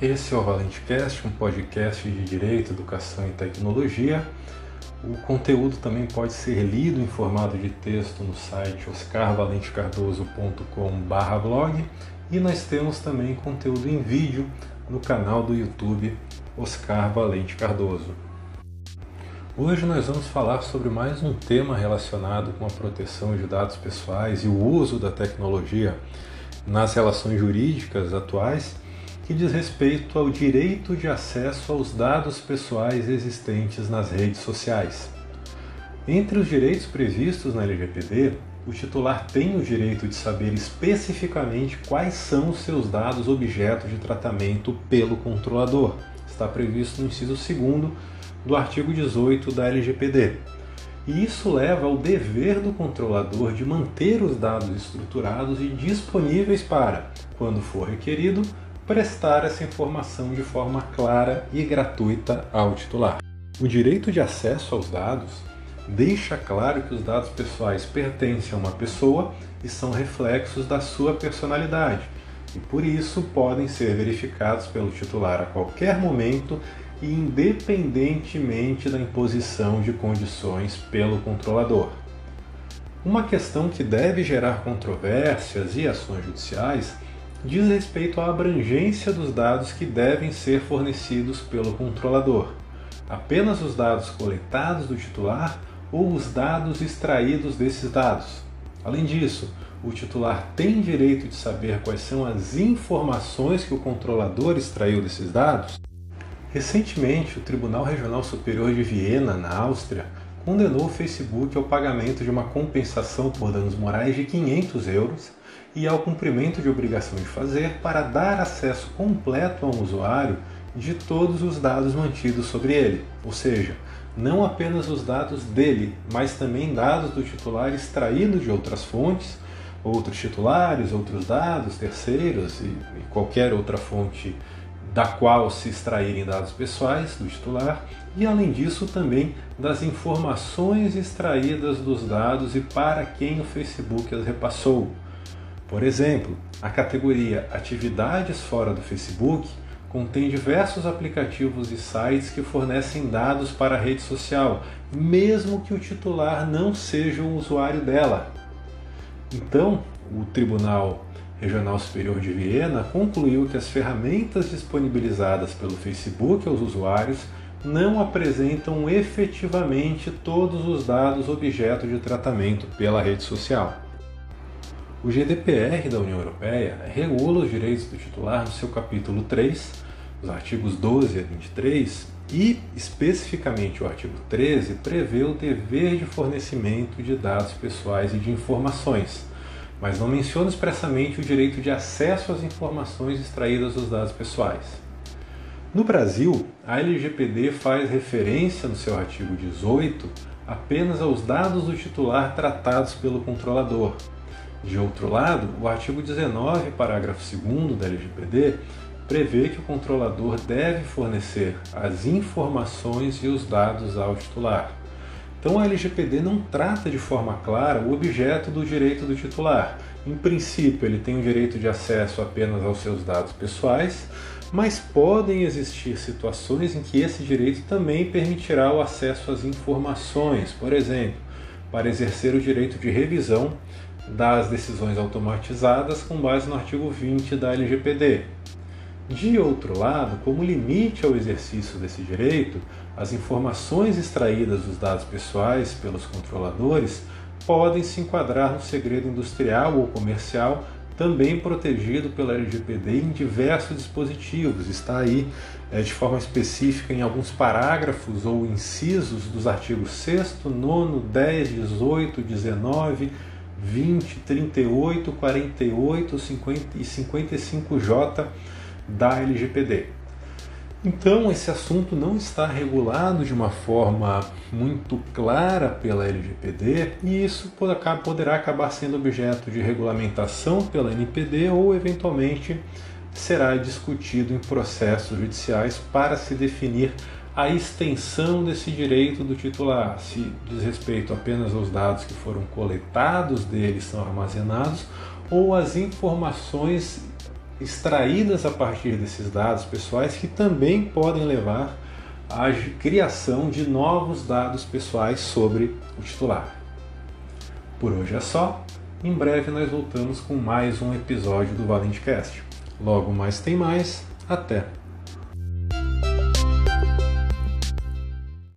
Esse é o ValenteCast, um podcast de Direito, Educação e Tecnologia. O conteúdo também pode ser lido em formato de texto no site oscarvalentecardoso.com/blog e nós temos também conteúdo em vídeo no canal do YouTube Oscar Valente Cardoso. Hoje nós vamos falar sobre mais um tema relacionado com a proteção de dados pessoais e o uso da tecnologia nas relações jurídicas atuais que diz respeito ao direito de acesso aos dados pessoais existentes nas redes sociais. Entre os direitos previstos na LGPD, o titular tem o direito de saber especificamente quais são os seus dados objeto de tratamento pelo controlador. Está previsto no inciso 2 do artigo 18 da LGPD. E isso leva ao dever do controlador de manter os dados estruturados e disponíveis para, quando for requerido, prestar essa informação de forma clara e gratuita ao titular. O direito de acesso aos dados deixa claro que os dados pessoais pertencem a uma pessoa e são reflexos da sua personalidade, e por isso podem ser verificados pelo titular a qualquer momento e independentemente da imposição de condições pelo controlador. Uma questão que deve gerar controvérsias e ações judiciais diz respeito à abrangência dos dados que devem ser fornecidos pelo controlador. Apenas os dados coletados do titular ou os dados extraídos desses dados. Além disso, o titular tem direito de saber quais são as informações que o controlador extraiu desses dados? Recentemente, o Tribunal Regional Superior de Viena, na Áustria, condenou o Facebook ao pagamento de uma compensação por danos morais de 500 euros e ao cumprimento de obrigação de fazer para dar acesso completo a um usuário de todos os dados mantidos sobre ele, ou seja, não apenas os dados dele, mas também dados do titular extraídos de outras fontes, outros titulares, outros dados, terceiros e, e qualquer outra fonte da qual se extraírem dados pessoais do titular, e além disso também das informações extraídas dos dados e para quem o Facebook as repassou. Por exemplo, a categoria Atividades fora do Facebook contém diversos aplicativos e sites que fornecem dados para a rede social, mesmo que o titular não seja um usuário dela. Então, o Tribunal Regional Superior de Viena concluiu que as ferramentas disponibilizadas pelo Facebook aos usuários não apresentam efetivamente todos os dados objeto de tratamento pela rede social. O GDPR da União Europeia regula os direitos do titular no seu capítulo 3, os artigos 12 a 23, e especificamente o artigo 13 prevê o dever de fornecimento de dados pessoais e de informações, mas não menciona expressamente o direito de acesso às informações extraídas dos dados pessoais. No Brasil, a LGPD faz referência no seu artigo 18 apenas aos dados do titular tratados pelo controlador, de outro lado, o artigo 19, parágrafo 2 da LGPD, prevê que o controlador deve fornecer as informações e os dados ao titular. Então a LGPD não trata de forma clara o objeto do direito do titular. Em princípio, ele tem o direito de acesso apenas aos seus dados pessoais, mas podem existir situações em que esse direito também permitirá o acesso às informações, por exemplo, para exercer o direito de revisão das decisões automatizadas com base no artigo 20 da LGPD. De outro lado, como limite ao exercício desse direito, as informações extraídas dos dados pessoais pelos controladores podem se enquadrar no segredo industrial ou comercial, também protegido pela LGPD em diversos dispositivos. Está aí é, de forma específica em alguns parágrafos ou incisos dos artigos 6, 9, 10, 18, 19, 20, 38, 48 50 e 55J da LGPD. Então, esse assunto não está regulado de uma forma muito clara pela LGPD e isso poderá acabar sendo objeto de regulamentação pela NPD ou, eventualmente, será discutido em processos judiciais para se definir a extensão desse direito do titular, se diz respeito apenas aos dados que foram coletados dele são armazenados, ou as informações extraídas a partir desses dados pessoais que também podem levar à criação de novos dados pessoais sobre o titular. Por hoje é só. Em breve nós voltamos com mais um episódio do ValenteCast. Logo mais tem mais. Até!